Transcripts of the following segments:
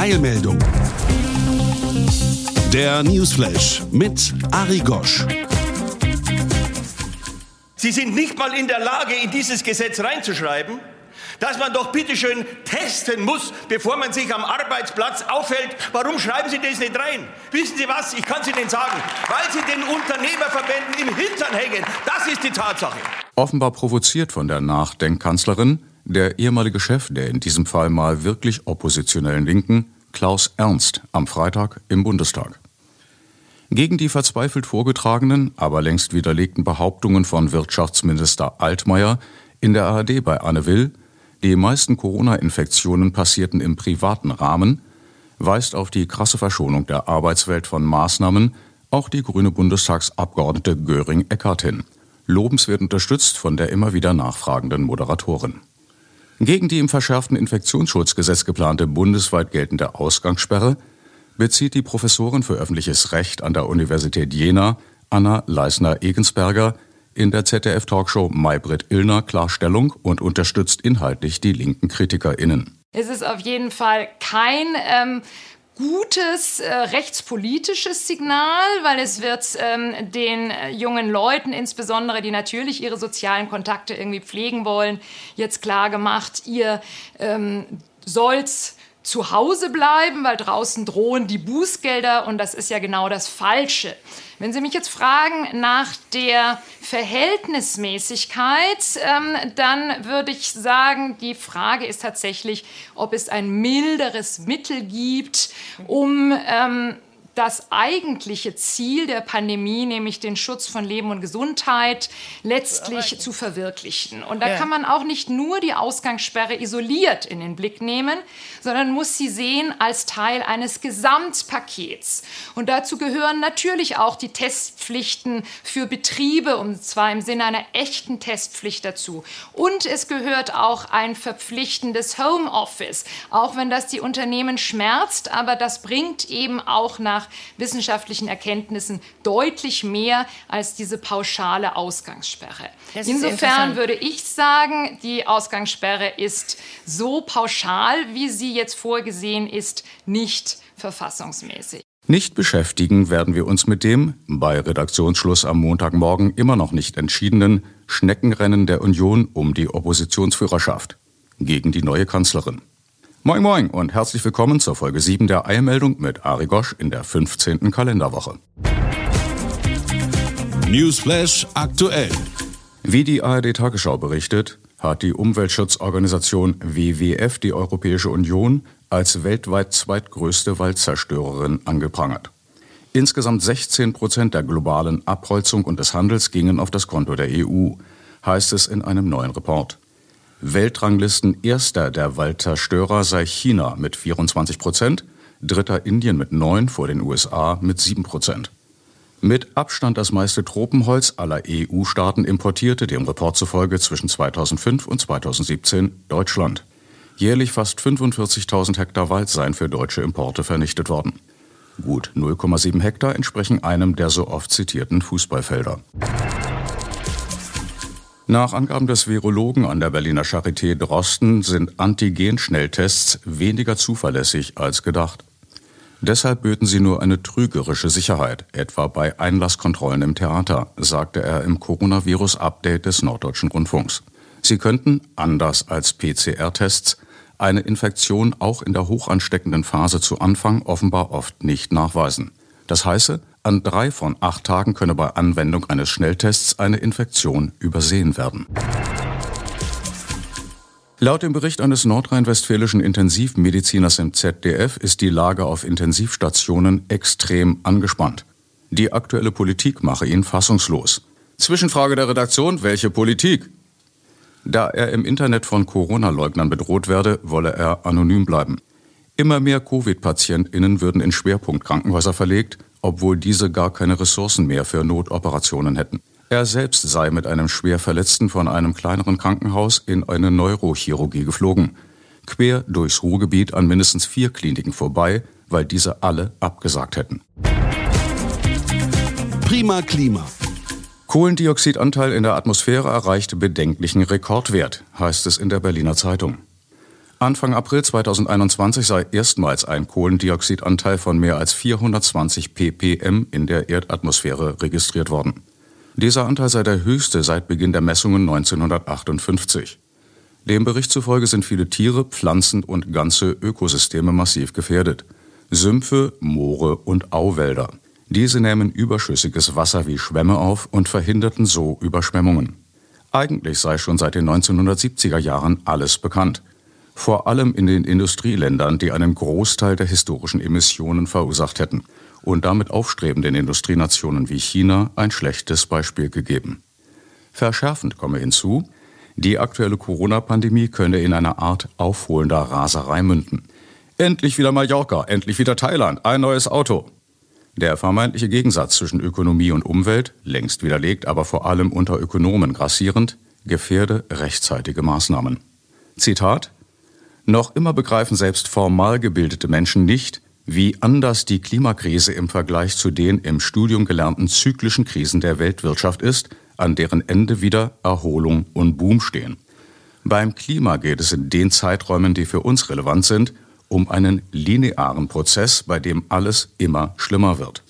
Eilmeldung. Der Newsflash mit Ari Gosch. Sie sind nicht mal in der Lage, in dieses Gesetz reinzuschreiben, dass man doch bitteschön testen muss, bevor man sich am Arbeitsplatz aufhält. Warum schreiben Sie das nicht rein? Wissen Sie was? Ich kann es Ihnen sagen. Weil Sie den Unternehmerverbänden im Hintern hängen. Das ist die Tatsache. Offenbar provoziert von der Nachdenkkanzlerin der ehemalige Chef der in diesem Fall mal wirklich oppositionellen Linken, Klaus Ernst, am Freitag im Bundestag. Gegen die verzweifelt vorgetragenen, aber längst widerlegten Behauptungen von Wirtschaftsminister Altmaier in der ARD bei Anne Will, die meisten Corona-Infektionen passierten im privaten Rahmen, weist auf die krasse Verschonung der Arbeitswelt von Maßnahmen auch die grüne Bundestagsabgeordnete Göring-Eckardt hin, lobenswert unterstützt von der immer wieder nachfragenden Moderatorin. Gegen die im verschärften Infektionsschutzgesetz geplante bundesweit geltende Ausgangssperre bezieht die Professorin für öffentliches Recht an der Universität Jena, Anna Leisner-Egensberger, in der ZDF-Talkshow Maybrit Illner Klarstellung und unterstützt inhaltlich die linken KritikerInnen. Es ist auf jeden Fall kein ähm, gutes äh, rechtspolitisches Signal, weil es wird ähm, den äh, jungen Leuten, insbesondere die natürlich ihre sozialen Kontakte irgendwie pflegen wollen, jetzt klar gemacht, ihr ähm, soll's zu Hause bleiben, weil draußen drohen die Bußgelder und das ist ja genau das Falsche. Wenn Sie mich jetzt fragen nach der Verhältnismäßigkeit, ähm, dann würde ich sagen, die Frage ist tatsächlich, ob es ein milderes Mittel gibt, um ähm, das eigentliche Ziel der Pandemie, nämlich den Schutz von Leben und Gesundheit, letztlich zu verwirklichen. Und da kann man auch nicht nur die Ausgangssperre isoliert in den Blick nehmen, sondern muss sie sehen als Teil eines Gesamtpakets. Und dazu gehören natürlich auch die Testpflichten für Betriebe, und zwar im Sinne einer echten Testpflicht dazu. Und es gehört auch ein verpflichtendes Homeoffice, auch wenn das die Unternehmen schmerzt, aber das bringt eben auch nach wissenschaftlichen Erkenntnissen deutlich mehr als diese pauschale Ausgangssperre. Das Insofern würde ich sagen, die Ausgangssperre ist so pauschal, wie sie jetzt vorgesehen ist, nicht verfassungsmäßig. Nicht beschäftigen werden wir uns mit dem, bei Redaktionsschluss am Montagmorgen immer noch nicht entschiedenen, Schneckenrennen der Union um die Oppositionsführerschaft gegen die neue Kanzlerin. Moin Moin und herzlich willkommen zur Folge 7 der Eilmeldung mit Ari Gosch in der 15. Kalenderwoche. Newsflash aktuell. Wie die ARD Tagesschau berichtet, hat die Umweltschutzorganisation WWF die Europäische Union als weltweit zweitgrößte Waldzerstörerin angeprangert. Insgesamt 16 Prozent der globalen Abholzung und des Handels gingen auf das Konto der EU, heißt es in einem neuen Report. Weltranglisten erster der Waldzerstörer sei China mit 24 Prozent, dritter Indien mit 9 vor den USA mit 7 Prozent. Mit Abstand das meiste Tropenholz aller EU-Staaten importierte dem Report zufolge zwischen 2005 und 2017 Deutschland. Jährlich fast 45.000 Hektar Wald seien für deutsche Importe vernichtet worden. Gut 0,7 Hektar entsprechen einem der so oft zitierten Fußballfelder. Nach Angaben des Virologen an der Berliner Charité Drosten sind Antigen-Schnelltests weniger zuverlässig als gedacht. Deshalb böten sie nur eine trügerische Sicherheit, etwa bei Einlasskontrollen im Theater, sagte er im Coronavirus-Update des Norddeutschen Rundfunks. Sie könnten, anders als PCR-Tests, eine Infektion auch in der hochansteckenden Phase zu Anfang offenbar oft nicht nachweisen. Das heiße, an drei von acht Tagen könne bei Anwendung eines Schnelltests eine Infektion übersehen werden. Laut dem Bericht eines nordrhein-westfälischen Intensivmediziners im ZDF ist die Lage auf Intensivstationen extrem angespannt. Die aktuelle Politik mache ihn fassungslos. Zwischenfrage der Redaktion, welche Politik? Da er im Internet von Corona-Leugnern bedroht werde, wolle er anonym bleiben. Immer mehr Covid-PatientInnen würden in Schwerpunktkrankenhäuser verlegt, obwohl diese gar keine Ressourcen mehr für Notoperationen hätten. Er selbst sei mit einem Schwerverletzten von einem kleineren Krankenhaus in eine Neurochirurgie geflogen. Quer durchs Ruhrgebiet an mindestens vier Kliniken vorbei, weil diese alle abgesagt hätten. Prima Klima. Kohlendioxidanteil in der Atmosphäre erreichte bedenklichen Rekordwert, heißt es in der Berliner Zeitung. Anfang April 2021 sei erstmals ein Kohlendioxidanteil von mehr als 420 ppm in der Erdatmosphäre registriert worden. Dieser Anteil sei der höchste seit Beginn der Messungen 1958. Dem Bericht zufolge sind viele Tiere, Pflanzen und ganze Ökosysteme massiv gefährdet. Sümpfe, Moore und Auwälder. Diese nehmen überschüssiges Wasser wie Schwämme auf und verhinderten so Überschwemmungen. Eigentlich sei schon seit den 1970er Jahren alles bekannt. Vor allem in den Industrieländern, die einen Großteil der historischen Emissionen verursacht hätten und damit aufstrebenden Industrienationen wie China ein schlechtes Beispiel gegeben. Verschärfend komme hinzu, die aktuelle Corona-Pandemie könne in einer Art aufholender Raserei münden. Endlich wieder Mallorca, endlich wieder Thailand, ein neues Auto. Der vermeintliche Gegensatz zwischen Ökonomie und Umwelt, längst widerlegt, aber vor allem unter Ökonomen grassierend, gefährde rechtzeitige Maßnahmen. Zitat Noch immer begreifen selbst formal gebildete Menschen nicht, wie anders die Klimakrise im Vergleich zu den im Studium gelernten zyklischen Krisen der Weltwirtschaft ist, an deren Ende wieder Erholung und Boom stehen. Beim Klima geht es in den Zeiträumen, die für uns relevant sind, um einen linearen Prozess, bei dem alles immer schlimmer wird.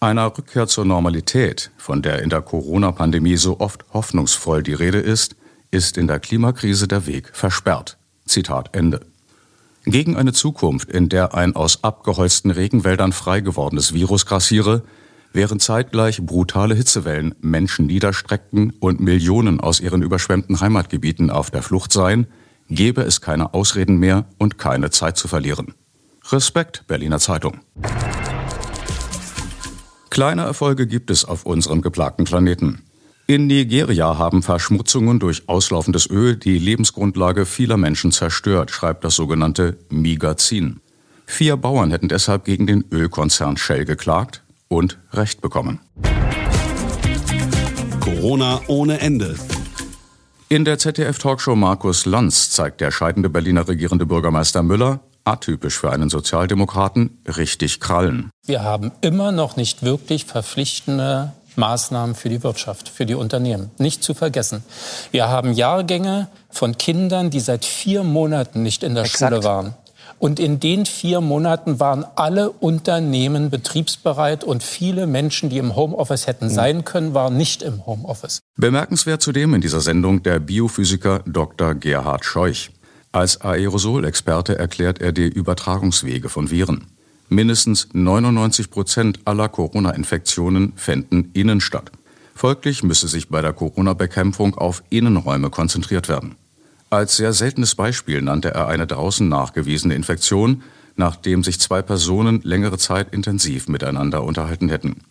Einer Rückkehr zur Normalität, von der in der Corona-Pandemie so oft hoffnungsvoll die Rede ist, ist in der Klimakrise der Weg versperrt. Zitat Ende. Gegen eine Zukunft, in der ein aus abgeholzten Regenwäldern frei gewordenes Virus grassiere, während zeitgleich brutale Hitzewellen Menschen niederstreckten und Millionen aus ihren überschwemmten Heimatgebieten auf der Flucht seien, gebe es keine Ausreden mehr und keine Zeit zu verlieren. Respekt, Berliner Zeitung. Kleine Erfolge gibt es auf unserem geplagten Planeten. In Nigeria haben Verschmutzungen durch auslaufendes Öl die Lebensgrundlage vieler Menschen zerstört, schreibt das sogenannte Migazin. Vier Bauern hätten deshalb gegen den Ölkonzern Shell geklagt und Recht bekommen. Corona ohne Ende. In der ZDF-Talkshow Markus Lanz zeigt der scheidende Berliner regierende Bürgermeister Müller, atypisch für einen Sozialdemokraten, richtig Krallen. Wir haben immer noch nicht wirklich verpflichtende Maßnahmen für die Wirtschaft, für die Unternehmen. Nicht zu vergessen. Wir haben Jahrgänge von Kindern, die seit vier Monaten nicht in der Exakt. Schule waren. Und in den vier Monaten waren alle Unternehmen betriebsbereit und viele Menschen, die im Homeoffice hätten mhm. sein können, waren nicht im Homeoffice. Bemerkenswert zudem in dieser Sendung der Biophysiker Dr. Gerhard Scheuch. Als Aerosolexperte erklärt er die Übertragungswege von Viren. Mindestens 99 Prozent aller Corona-Infektionen fänden innen statt. Folglich müsse sich bei der Corona-Bekämpfung auf Innenräume konzentriert werden. Als sehr seltenes Beispiel nannte er eine draußen nachgewiesene Infektion, nachdem sich zwei Personen längere Zeit intensiv miteinander unterhalten hätten.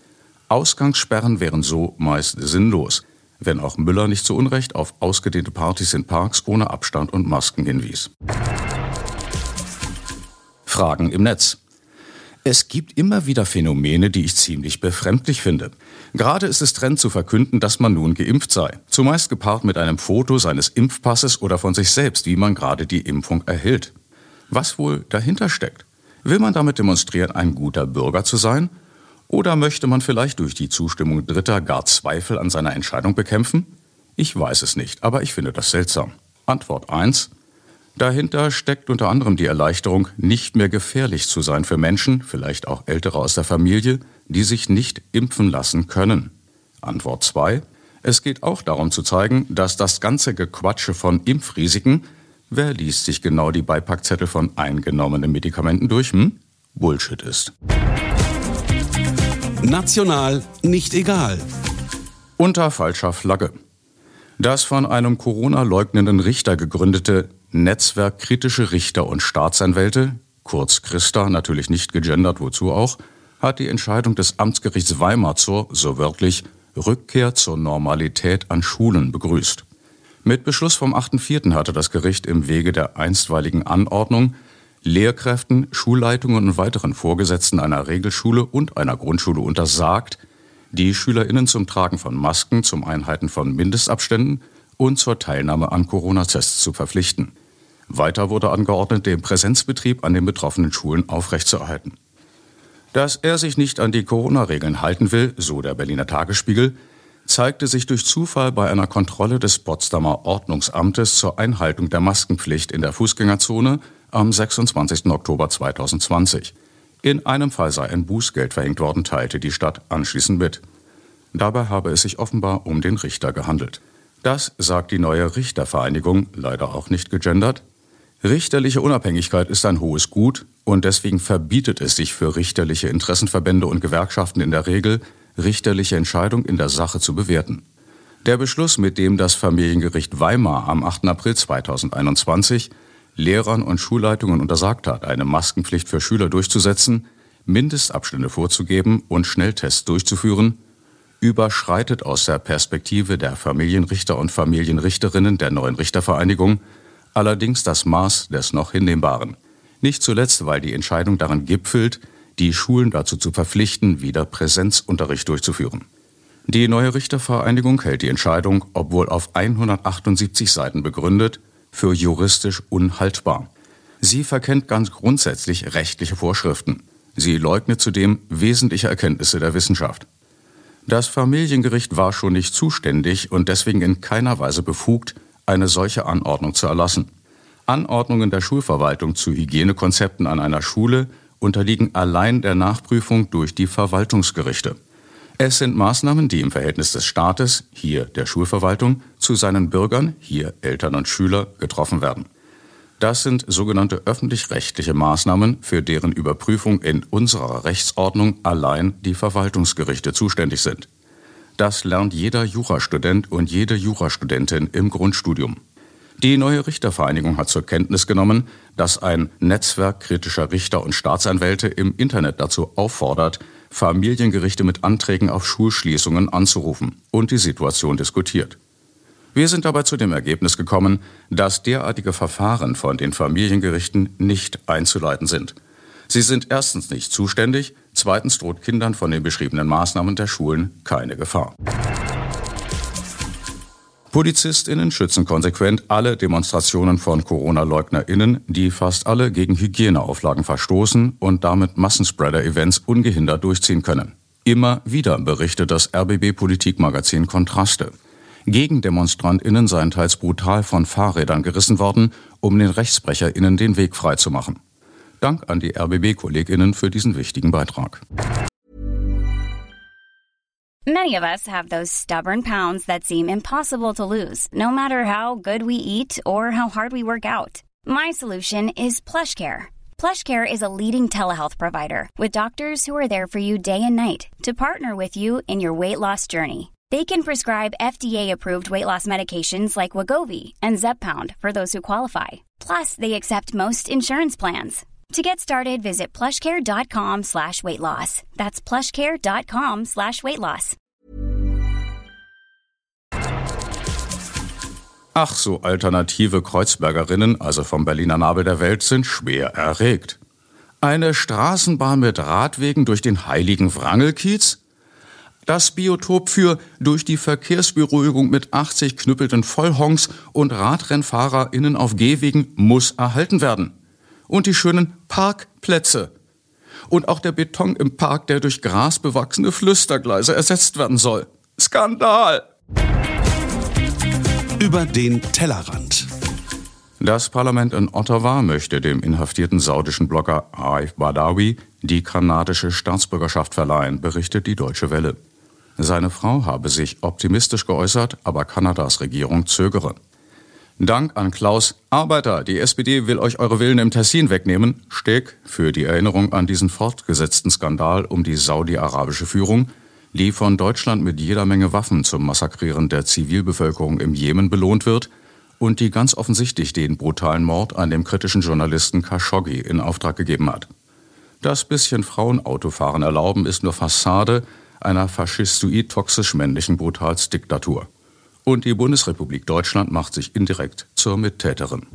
Ausgangssperren wären so meist sinnlos, wenn auch Müller nicht zu Unrecht auf ausgedehnte Partys in Parks ohne Abstand und Masken hinwies. Fragen im Netz. Es gibt immer wieder Phänomene, die ich ziemlich befremdlich finde. Gerade ist es Trend zu verkünden, dass man nun geimpft sei. Zumeist gepaart mit einem Foto seines Impfpasses oder von sich selbst, wie man gerade die Impfung erhält. Was wohl dahinter steckt? Will man damit demonstrieren, ein guter Bürger zu sein? Oder möchte man vielleicht durch die Zustimmung Dritter gar Zweifel an seiner Entscheidung bekämpfen? Ich weiß es nicht, aber ich finde das seltsam. Antwort 1. Dahinter steckt unter anderem die Erleichterung, nicht mehr gefährlich zu sein für Menschen, vielleicht auch Ältere aus der Familie, die sich nicht impfen lassen können. Antwort 2. Es geht auch darum zu zeigen, dass das ganze Gequatsche von Impfrisiken, wer liest sich genau die Beipackzettel von eingenommenen Medikamenten durch, hm? Bullshit ist. National nicht egal. Unter falscher Flagge. Das von einem Corona-leugnenden Richter gegründete Netzwerk kritische Richter und Staatsanwälte, kurz Christa, natürlich nicht gegendert, wozu auch, hat die Entscheidung des Amtsgerichts Weimar zur, so wörtlich, Rückkehr zur Normalität an Schulen begrüßt. Mit Beschluss vom 8.4. hatte das Gericht im Wege der einstweiligen Anordnung Lehrkräften, Schulleitungen und weiteren Vorgesetzten einer Regelschule und einer Grundschule untersagt, die SchülerInnen zum Tragen von Masken, zum Einhalten von Mindestabständen und zur Teilnahme an Corona-Tests zu verpflichten. Weiter wurde angeordnet, den Präsenzbetrieb an den betroffenen Schulen aufrechtzuerhalten. Dass er sich nicht an die Corona-Regeln halten will, so der Berliner Tagesspiegel, zeigte sich durch Zufall bei einer Kontrolle des Potsdamer Ordnungsamtes zur Einhaltung der Maskenpflicht in der Fußgängerzone am 26. Oktober 2020. In einem Fall sei ein Bußgeld verhängt worden, teilte die Stadt anschließend mit. Dabei habe es sich offenbar um den Richter gehandelt. Das sagt die neue Richtervereinigung, leider auch nicht gegendert. Richterliche Unabhängigkeit ist ein hohes Gut und deswegen verbietet es sich für richterliche Interessenverbände und Gewerkschaften in der Regel, richterliche Entscheidung in der Sache zu bewerten. Der Beschluss, mit dem das Familiengericht Weimar am 8. April 2021 Lehrern und Schulleitungen untersagt hat, eine Maskenpflicht für Schüler durchzusetzen, Mindestabstände vorzugeben und Schnelltests durchzuführen, überschreitet aus der Perspektive der Familienrichter und Familienrichterinnen der neuen Richtervereinigung allerdings das Maß des noch Hinnehmbaren. Nicht zuletzt, weil die Entscheidung darin gipfelt, die Schulen dazu zu verpflichten, wieder Präsenzunterricht durchzuführen. Die neue Richtervereinigung hält die Entscheidung, obwohl auf 178 Seiten begründet, für juristisch unhaltbar. Sie verkennt ganz grundsätzlich rechtliche Vorschriften. Sie leugnet zudem wesentliche Erkenntnisse der Wissenschaft. Das Familiengericht war schon nicht zuständig und deswegen in keiner Weise befugt, eine solche Anordnung zu erlassen. Anordnungen der Schulverwaltung zu Hygienekonzepten an einer Schule unterliegen allein der Nachprüfung durch die Verwaltungsgerichte. Es sind Maßnahmen, die im Verhältnis des Staates, hier der Schulverwaltung, zu seinen Bürgern, hier Eltern und Schüler, getroffen werden. Das sind sogenannte öffentlich-rechtliche Maßnahmen, für deren Überprüfung in unserer Rechtsordnung allein die Verwaltungsgerichte zuständig sind. Das lernt jeder Jurastudent und jede Jurastudentin im Grundstudium. Die neue Richtervereinigung hat zur Kenntnis genommen, dass ein Netzwerk kritischer Richter und Staatsanwälte im Internet dazu auffordert, Familiengerichte mit Anträgen auf Schulschließungen anzurufen und die Situation diskutiert. Wir sind dabei zu dem Ergebnis gekommen, dass derartige Verfahren von den Familiengerichten nicht einzuleiten sind. Sie sind erstens nicht zuständig, zweitens droht Kindern von den beschriebenen Maßnahmen der Schulen keine Gefahr. PolizistInnen schützen konsequent alle Demonstrationen von Corona-LeugnerInnen, die fast alle gegen Hygieneauflagen verstoßen und damit Massenspreader-Events ungehindert durchziehen können. Immer wieder berichtet das RBB-Politikmagazin Kontraste. GegendemonstrantInnen seien teils brutal von Fahrrädern gerissen worden, um den RechtsbrecherInnen den Weg freizumachen. Dank an die RBB-KollegInnen für diesen wichtigen Beitrag. Many of us have those stubborn pounds that seem impossible to lose, no matter how good we eat or how hard we work out. My solution is PlushCare. PlushCare is a leading telehealth provider with doctors who are there for you day and night to partner with you in your weight loss journey. They can prescribe FDA-approved weight loss medications like Wagovi and Zepbound for those who qualify. Plus, they accept most insurance plans. To get started, visit plushcare.com slash weight loss. That's plushcare.com slash weight loss. Ach, so alternative Kreuzbergerinnen, also vom Berliner Nabel der Welt, sind schwer erregt. Eine Straßenbahn mit Radwegen durch den heiligen Wrangelkiez? Das Biotop für durch die Verkehrsberuhigung mit 80 knüppelten Vollhongs und RadrennfahrerInnen auf Gehwegen muss erhalten werden und die schönen Parkplätze. Und auch der Beton im Park, der durch grasbewachsene Flüstergleise ersetzt werden soll. Skandal! Über den Tellerrand. Das Parlament in Ottawa möchte dem inhaftierten saudischen Blogger Arif Badawi die kanadische Staatsbürgerschaft verleihen, berichtet die Deutsche Welle. Seine Frau habe sich optimistisch geäußert, aber Kanadas Regierung zögere. Dank an Klaus Arbeiter, die SPD will euch eure Willen im Tessin wegnehmen, Steg für die Erinnerung an diesen fortgesetzten Skandal um die saudi-arabische Führung, die von Deutschland mit jeder Menge Waffen zum Massakrieren der Zivilbevölkerung im Jemen belohnt wird und die ganz offensichtlich den brutalen Mord an dem kritischen Journalisten Khashoggi in Auftrag gegeben hat. Das bisschen Frauenautofahren erlauben ist nur Fassade einer faschistoid toxisch männlichen Brutalsdiktatur. Und die Bundesrepublik Deutschland macht sich indirekt zur Mittäterin.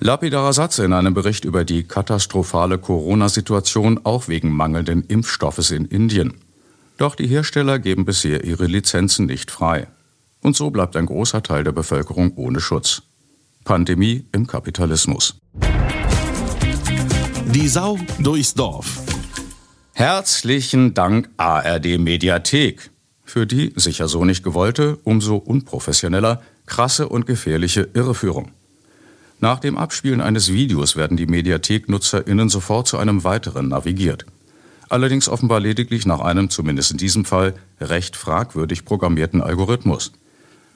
Lapidarer Satz in einem Bericht über die katastrophale Corona-Situation auch wegen mangelnden Impfstoffes in Indien. Doch die Hersteller geben bisher ihre Lizenzen nicht frei. Und so bleibt ein großer Teil der Bevölkerung ohne Schutz. Pandemie im Kapitalismus. Die Sau durchs Dorf. Herzlichen Dank ARD Mediathek. Für die, sicher so nicht gewollte, umso unprofessioneller, krasse und gefährliche Irreführung. Nach dem Abspielen eines Videos werden die Mediathek-NutzerInnen sofort zu einem weiteren navigiert. Allerdings offenbar lediglich nach einem, zumindest in diesem Fall, recht fragwürdig programmierten Algorithmus.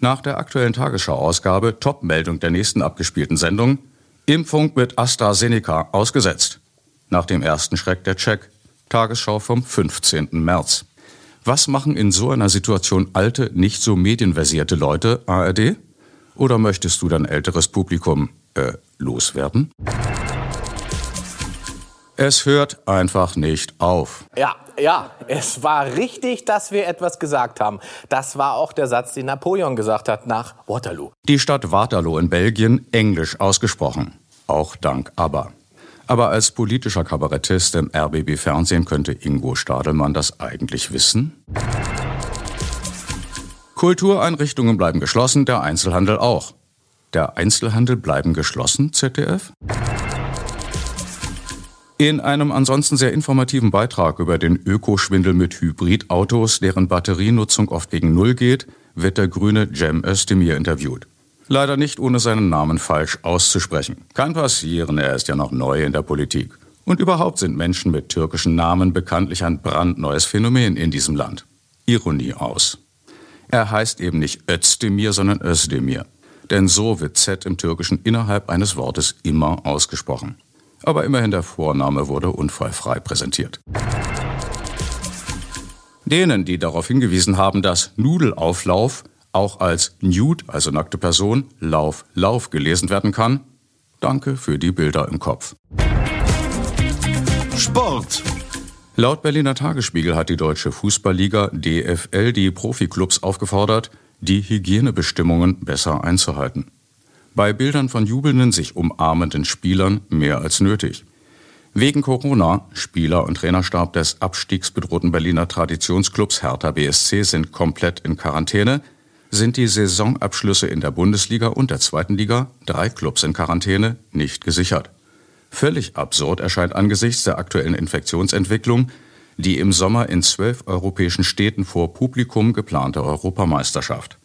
Nach der aktuellen Tagesschau-Ausgabe Top-Meldung der nächsten abgespielten Sendung Impfung mit AstraZeneca ausgesetzt. Nach dem ersten Schreck der Check. Tagesschau vom 15. März. Was machen in so einer Situation alte, nicht so medienversierte Leute, ARD? Oder möchtest du dein älteres Publikum äh, loswerden? Es hört einfach nicht auf. Ja, ja, es war richtig, dass wir etwas gesagt haben. Das war auch der Satz, den Napoleon gesagt hat nach Waterloo. Die Stadt Waterloo in Belgien, englisch ausgesprochen. Auch dank ABBA. Aber als politischer Kabarettist im RBB Fernsehen könnte Ingo Stadelmann das eigentlich wissen? Kultureinrichtungen bleiben geschlossen, der Einzelhandel auch. Der Einzelhandel bleiben geschlossen, ZDF? In einem ansonsten sehr informativen Beitrag über den Ökoschwindel mit Hybridautos, deren Batterienutzung oft gegen Null geht, wird der grüne Cem Özdemir interviewt. Leider nicht ohne seinen Namen falsch auszusprechen. Kann passieren, er ist ja noch neu in der Politik. Und überhaupt sind Menschen mit türkischen Namen bekanntlich ein brandneues Phänomen in diesem Land. Ironie aus. Er heißt eben nicht Özdemir, sondern Özdemir. Denn so wird Z im Türkischen innerhalb eines Wortes immer ausgesprochen. Aber immerhin der Vorname wurde unfallfrei präsentiert. Denen, die darauf hingewiesen haben, dass Nudelauflauf auch als Nude, also nackte Person, Lauf, Lauf gelesen werden kann, danke für die Bilder im Kopf. Sport. Laut Berliner Tagesspiegel hat die deutsche Fußballliga DFL die Profiklubs aufgefordert, die Hygienebestimmungen besser einzuhalten. Bei Bildern von jubelnden, sich umarmenden Spielern mehr als nötig. Wegen Corona, Spieler und Trainerstab des abstiegsbedrohten Berliner Traditionsclubs Hertha BSC sind komplett in Quarantäne, sind die Saisonabschlüsse in der Bundesliga und der zweiten Liga, drei Clubs in Quarantäne, nicht gesichert. Völlig absurd erscheint angesichts der aktuellen Infektionsentwicklung die im Sommer in zwölf europäischen Städten vor Publikum geplante Europameisterschaft.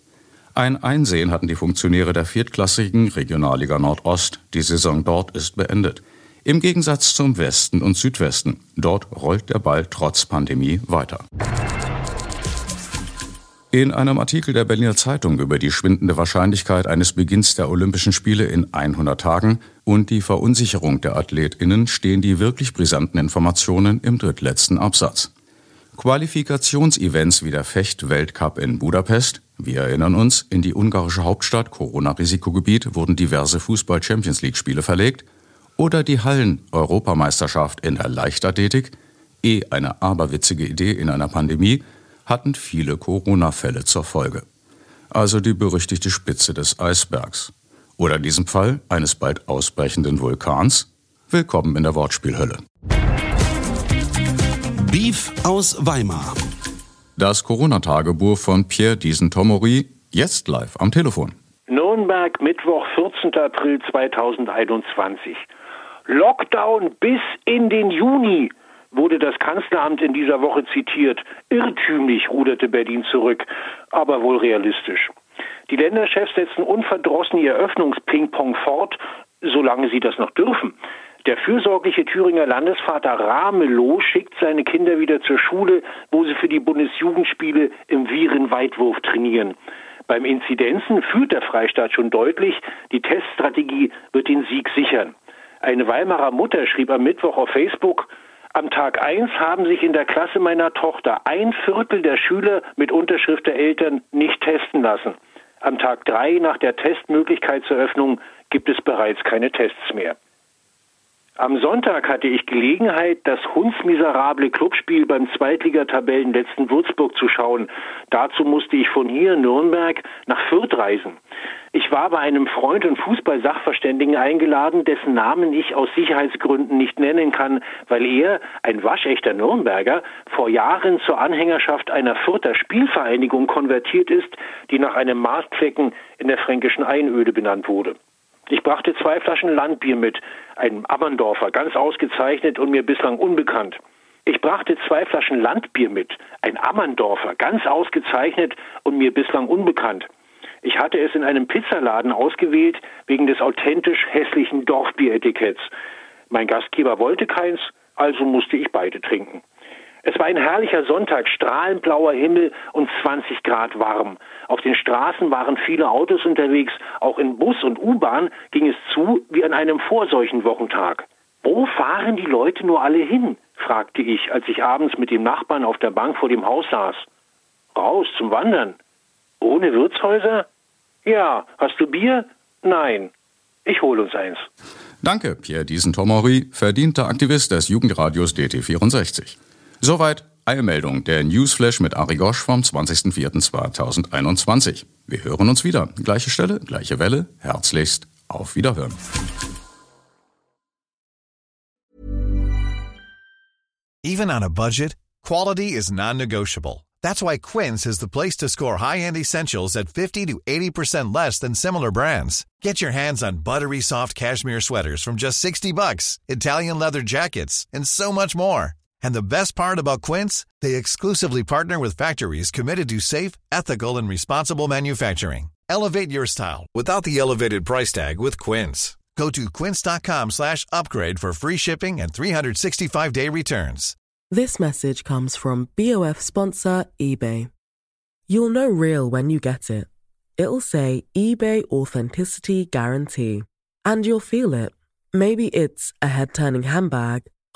Ein Einsehen hatten die Funktionäre der viertklassigen Regionalliga Nordost. Die Saison dort ist beendet. Im Gegensatz zum Westen und Südwesten. Dort rollt der Ball trotz Pandemie weiter. In einem Artikel der Berliner Zeitung über die schwindende Wahrscheinlichkeit eines Beginns der Olympischen Spiele in 100 Tagen und die Verunsicherung der Athletinnen stehen die wirklich brisanten Informationen im drittletzten Absatz. Qualifikationsevents wie der Fecht-Weltcup in Budapest, wir erinnern uns, in die ungarische Hauptstadt Corona-Risikogebiet wurden diverse Fußball-Champions League-Spiele verlegt, oder die Hallen-Europameisterschaft in der Leichtathletik, eh eine aberwitzige Idee in einer Pandemie, hatten viele Corona-Fälle zur Folge. Also die berüchtigte Spitze des Eisbergs. Oder in diesem Fall eines bald ausbrechenden Vulkans. Willkommen in der Wortspielhölle. Beef aus Weimar. Das Corona-Tagebuch von Pierre Diesen-Tomory, jetzt live am Telefon. Nürnberg, Mittwoch, 14. April 2021. Lockdown bis in den Juni wurde das Kanzleramt in dieser Woche zitiert. Irrtümlich ruderte Berlin zurück, aber wohl realistisch. Die Länderchefs setzen unverdrossen ihr Öffnungsping-Pong fort, solange sie das noch dürfen. Der fürsorgliche Thüringer Landesvater Ramelow schickt seine Kinder wieder zur Schule, wo sie für die Bundesjugendspiele im Virenweitwurf trainieren. Beim Inzidenzen führt der Freistaat schon deutlich, die Teststrategie wird den Sieg sichern. Eine Weimarer Mutter schrieb am Mittwoch auf Facebook, am Tag 1 haben sich in der Klasse meiner Tochter ein Viertel der Schüler mit Unterschrift der Eltern nicht testen lassen. Am Tag 3 nach der Testmöglichkeitseröffnung gibt es bereits keine Tests mehr. Am Sonntag hatte ich Gelegenheit, das hundsmiserable Clubspiel beim Zweitligatabellenletzten Würzburg zu schauen. Dazu musste ich von hier, Nürnberg, nach Fürth reisen. Ich war bei einem Freund und Fußballsachverständigen eingeladen, dessen Namen ich aus Sicherheitsgründen nicht nennen kann, weil er, ein waschechter Nürnberger, vor Jahren zur Anhängerschaft einer Fürther Spielvereinigung konvertiert ist, die nach einem Marktflecken in der fränkischen Einöde benannt wurde. Ich brachte zwei Flaschen Landbier mit, ein Ammerndorfer, ganz ausgezeichnet und mir bislang unbekannt. Ich brachte zwei Flaschen Landbier mit, ein Ammerndorfer, ganz ausgezeichnet und mir bislang unbekannt. Ich hatte es in einem Pizzaladen ausgewählt, wegen des authentisch hässlichen Dorfbieretiketts. Mein Gastgeber wollte keins, also musste ich beide trinken. Es war ein herrlicher Sonntag, strahlend blauer Himmel und 20 Grad warm. Auf den Straßen waren viele Autos unterwegs, auch in Bus und U-Bahn ging es zu wie an einem Vorseuchenwochentag. Wo fahren die Leute nur alle hin? fragte ich, als ich abends mit dem Nachbarn auf der Bank vor dem Haus saß. Raus zum Wandern. Ohne Wirtshäuser? Ja. Hast du Bier? Nein. Ich hol uns eins. Danke, Pierre Diesen-Tomori, verdienter Aktivist des Jugendradios DT64. Soweit Eilmeldung, der Newsflash mit Ari Gosch vom 20.04.2021. Wir hören uns wieder. Gleiche Stelle, gleiche Welle. Herzlichst auf Wiederhören. Even on a budget, quality is non-negotiable. That's why Quince is the place to score high-end essentials at 50 to 80% less than similar brands. Get your hands on buttery soft cashmere sweaters from just 60 bucks, Italian leather jackets, and so much more. And the best part about Quince, they exclusively partner with factories committed to safe, ethical and responsible manufacturing. Elevate your style without the elevated price tag with Quince. Go to quince.com/upgrade for free shipping and 365-day returns. This message comes from BOF sponsor eBay. You'll know real when you get it. It'll say eBay authenticity guarantee and you'll feel it. Maybe it's a head-turning handbag